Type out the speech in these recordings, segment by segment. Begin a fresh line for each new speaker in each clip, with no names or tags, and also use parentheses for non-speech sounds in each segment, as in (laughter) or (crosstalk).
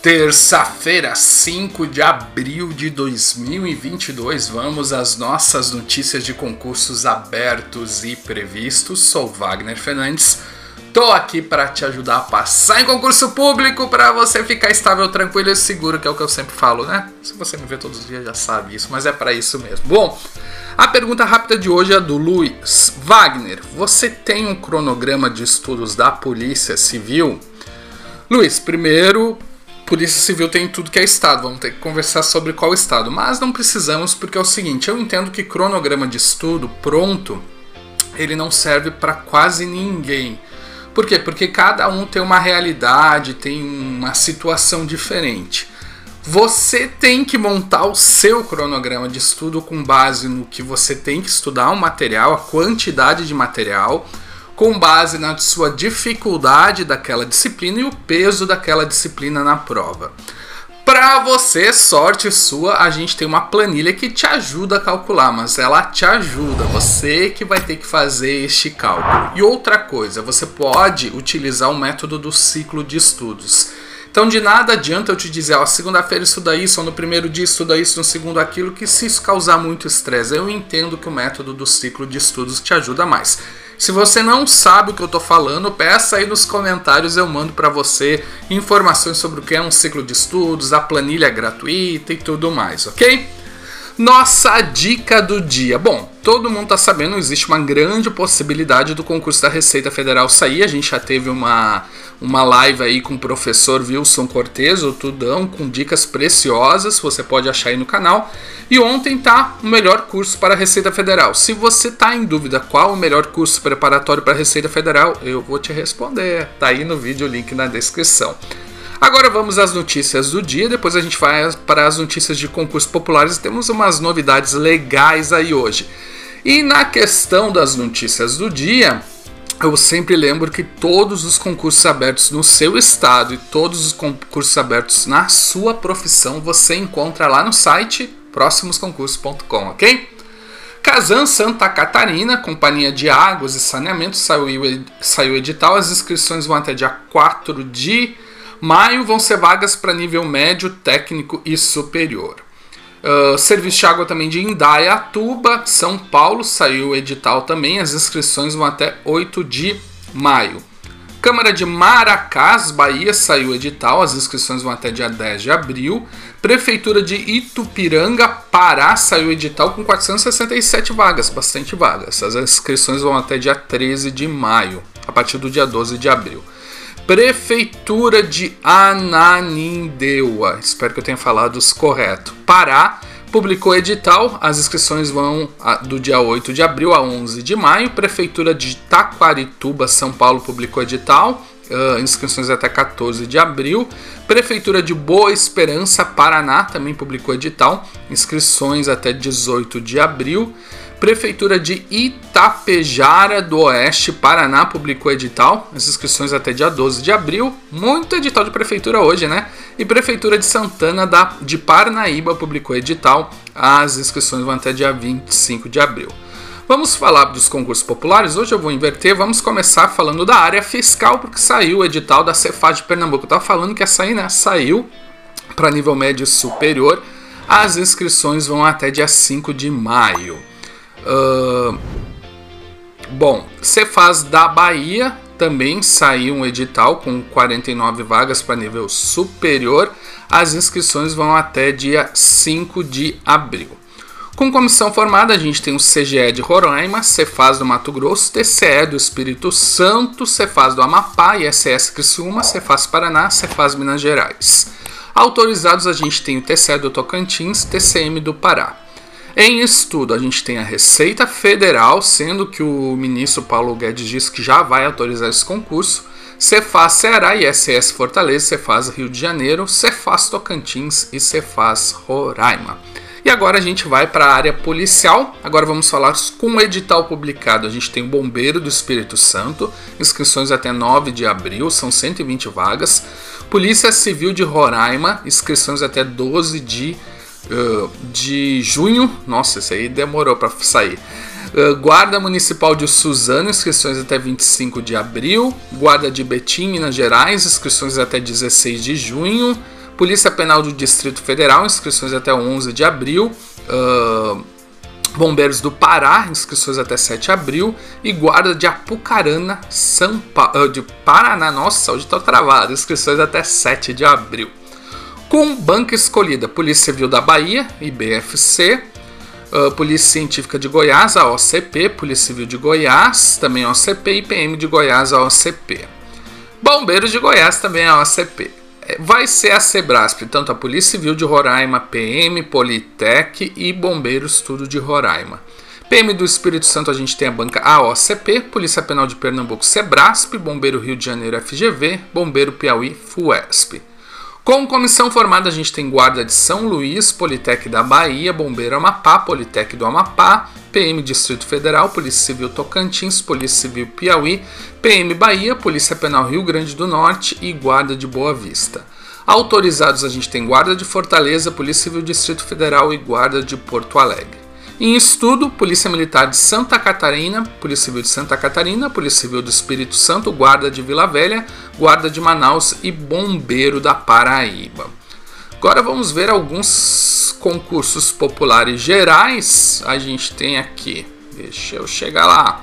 Terça-feira, 5 de abril de 2022, vamos às nossas notícias de concursos abertos e previstos. Sou Wagner Fernandes, tô aqui para te ajudar a passar em concurso público para você ficar estável, tranquilo e seguro, que é o que eu sempre falo, né? Se você me vê todos os dias já sabe isso, mas é para isso mesmo. Bom, a pergunta rápida de hoje é do Luiz. Wagner, você tem um cronograma de estudos da Polícia Civil? Luiz, primeiro Polícia Civil tem tudo que é Estado, vamos ter que conversar sobre qual Estado. Mas não precisamos, porque é o seguinte: eu entendo que cronograma de estudo pronto ele não serve para quase ninguém. Por quê? Porque cada um tem uma realidade, tem uma situação diferente. Você tem que montar o seu cronograma de estudo com base no que você tem que estudar, o material, a quantidade de material com base na sua dificuldade daquela disciplina e o peso daquela disciplina na prova. Para você, sorte sua, a gente tem uma planilha que te ajuda a calcular, mas ela te ajuda, você que vai ter que fazer este cálculo. E outra coisa, você pode utilizar o método do ciclo de estudos. Então de nada adianta eu te dizer, ó, segunda-feira estuda isso, ou no primeiro dia estuda isso, no segundo aquilo, que se isso causar muito estresse, eu entendo que o método do ciclo de estudos te ajuda mais. Se você não sabe o que eu estou falando, peça aí nos comentários, eu mando para você informações sobre o que é um ciclo de estudos, a planilha gratuita e tudo mais, ok? Nossa dica do dia. Bom, todo mundo está sabendo, existe uma grande possibilidade do concurso da Receita Federal sair. A gente já teve uma, uma live aí com o professor Wilson Cortez, o Tudão, com dicas preciosas, você pode achar aí no canal. E ontem tá o melhor curso para a Receita Federal. Se você tá em dúvida qual o melhor curso preparatório para a Receita Federal, eu vou te responder. Tá aí no vídeo, o link na descrição. Agora vamos às notícias do dia, depois a gente vai para as notícias de concursos populares. Temos umas novidades legais aí hoje. E na questão das notícias do dia, eu sempre lembro que todos os concursos abertos no seu estado e todos os concursos abertos na sua profissão você encontra lá no site próximosconcursos.com, ok? Casan Santa Catarina, Companhia de Águas e Saneamento, saiu, saiu edital. As inscrições vão até dia 4 de maio, vão ser vagas para nível médio, técnico e superior. Uh, serviço de água também de Indaiatuba, São Paulo, saiu o edital também. As inscrições vão até 8 de maio. Câmara de Maracás, Bahia, saiu o edital. As inscrições vão até dia 10 de abril. Prefeitura de Itupiranga, Pará, saiu o edital com 467 vagas, bastante vagas. As inscrições vão até dia 13 de maio, a partir do dia 12 de abril. Prefeitura de Ananindeua, espero que eu tenha falado correto. Pará publicou edital, as inscrições vão do dia 8 de abril a 11 de maio. Prefeitura de Taquarituba, São Paulo, publicou edital, uh, inscrições até 14 de abril. Prefeitura de Boa Esperança, Paraná, também publicou edital, inscrições até 18 de abril. Prefeitura de Itapejara do Oeste, Paraná, publicou edital. As inscrições até dia 12 de abril. Muito edital de prefeitura hoje, né? E Prefeitura de Santana da, de Parnaíba publicou edital. As inscrições vão até dia 25 de abril. Vamos falar dos concursos populares. Hoje eu vou inverter. Vamos começar falando da área fiscal, porque saiu o edital da Cefaz de Pernambuco. Eu tava falando que ia sair, né? Saiu para nível médio superior. As inscrições vão até dia 5 de maio. Uh, bom, Cefaz da Bahia também saiu um edital com 49 vagas para nível superior. As inscrições vão até dia 5 de abril. Com comissão formada, a gente tem o CGE de Roraima, Cefaz do Mato Grosso, TCE do Espírito Santo, Cefaz do Amapá, ISS Criciúma, Cefaz Paraná, Cefaz Minas Gerais. Autorizados, a gente tem o TCE do Tocantins, TCM do Pará. Em estudo, a gente tem a Receita Federal, sendo que o ministro Paulo Guedes diz que já vai autorizar esse concurso. Cefaz Ceará, ISS Fortaleza, Cefaz Rio de Janeiro, Cefaz Tocantins e Cefaz Roraima. E agora a gente vai para a área policial. Agora vamos falar com o edital publicado. A gente tem o Bombeiro do Espírito Santo, inscrições até 9 de abril, são 120 vagas. Polícia Civil de Roraima, inscrições até 12 de uh, de junho. Nossa, esse aí demorou para sair. Uh, Guarda Municipal de Suzano, inscrições até 25 de abril. Guarda de Betim, Minas Gerais, inscrições até 16 de junho. Polícia Penal do Distrito Federal, inscrições até 11 de abril. Uh, Bombeiros do Pará, inscrições até 7 de abril. E Guarda de Apucarana, São pa de Paraná. Nossa, hoje estou travado. Inscrições até 7 de abril. Com banca escolhida, Polícia Civil da Bahia, IBFC. Uh, Polícia Científica de Goiás, a OCP. Polícia Civil de Goiás, também a OCP. E PM de Goiás, a OCP. Bombeiros de Goiás, também a OCP vai ser a Sebrasp, tanto a Polícia Civil de Roraima, PM, Politec e Bombeiros tudo de Roraima. PM do Espírito Santo a gente tem a banca AOCP, Polícia Penal de Pernambuco Sebrasp, Bombeiro Rio de Janeiro FGV, Bombeiro Piauí FUESP. Com comissão formada, a gente tem Guarda de São Luís, Politec da Bahia, Bombeiro Amapá, Politec do Amapá, PM Distrito Federal, Polícia Civil Tocantins, Polícia Civil Piauí, PM Bahia, Polícia Penal Rio Grande do Norte e Guarda de Boa Vista. Autorizados a gente tem Guarda de Fortaleza, Polícia Civil Distrito Federal e Guarda de Porto Alegre. Em estudo, Polícia Militar de Santa Catarina, Polícia Civil de Santa Catarina, Polícia Civil do Espírito Santo, Guarda de Vila Velha, Guarda de Manaus e Bombeiro da Paraíba. Agora vamos ver alguns concursos populares gerais. A gente tem aqui, deixa eu chegar lá.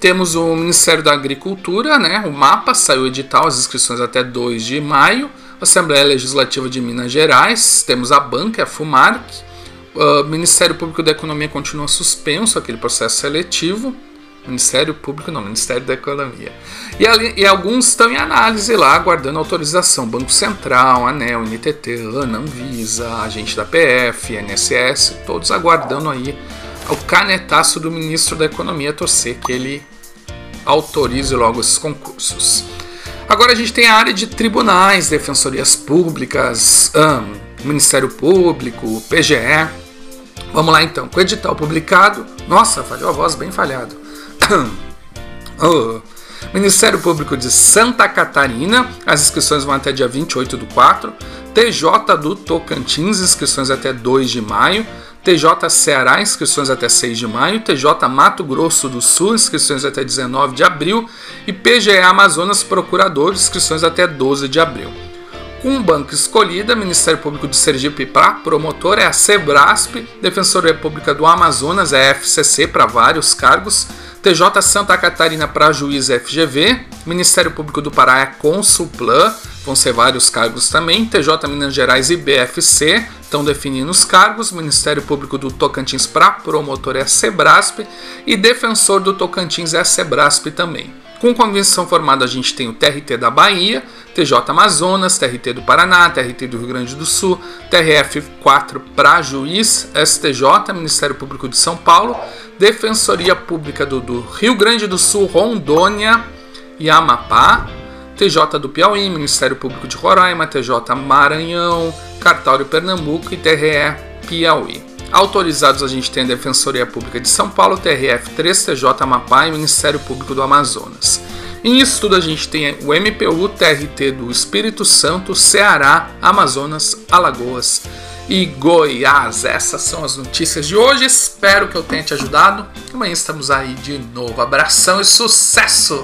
Temos o Ministério da Agricultura, né? O mapa saiu edital, as inscrições até 2 de maio. Assembleia Legislativa de Minas Gerais, temos a banca, a FUMARC, o Ministério Público da Economia continua suspenso aquele processo seletivo. Ministério Público, não, Ministério da Economia. E, ali, e alguns estão em análise lá, aguardando autorização. Banco Central, ANEL, NTT, ANA, Anvisa, agente da PF, NSS, todos aguardando aí o canetaço do ministro da Economia torcer que ele autorize logo esses concursos. Agora a gente tem a área de tribunais, defensorias públicas, um, Ministério Público, PGE. Vamos lá então, com o edital publicado. Nossa, falhou a voz bem falhado. (coughs) oh. Ministério Público de Santa Catarina, as inscrições vão até dia 28 do 4. TJ do Tocantins, inscrições até 2 de maio. TJ Ceará, inscrições até 6 de maio. TJ Mato Grosso do Sul, inscrições até 19 de abril. E PGE Amazonas Procurador, inscrições até 12 de abril com banco escolhida, Ministério Público de Sergipe para promotor é a Sebrasp, Defensoria Pública do Amazonas é a FCC para vários cargos, TJ Santa Catarina para juiz FGV, Ministério Público do Pará é Consulplan, vão ser vários cargos também, TJ Minas Gerais e BFC estão definindo os cargos, Ministério Público do Tocantins para promotor é a Sebrasp e Defensor do Tocantins é a Sebrasp também. Com convenção formada, a gente tem o TRT da Bahia, TJ Amazonas, TRT do Paraná, TRT do Rio Grande do Sul, TRF4 para juiz, STJ, Ministério Público de São Paulo, Defensoria Pública do, do Rio Grande do Sul, Rondônia e Amapá, TJ do Piauí, Ministério Público de Roraima, TJ Maranhão, Cartório Pernambuco e TRE Piauí. Autorizados a gente tem a Defensoria Pública de São Paulo, TRF3, TJ Amapá e Ministério Público do Amazonas. Em estudo a gente tem o MPU, TRT do Espírito Santo, Ceará, Amazonas, Alagoas e Goiás. Essas são as notícias de hoje. Espero que eu tenha te ajudado. Amanhã estamos aí de novo. Abração e sucesso!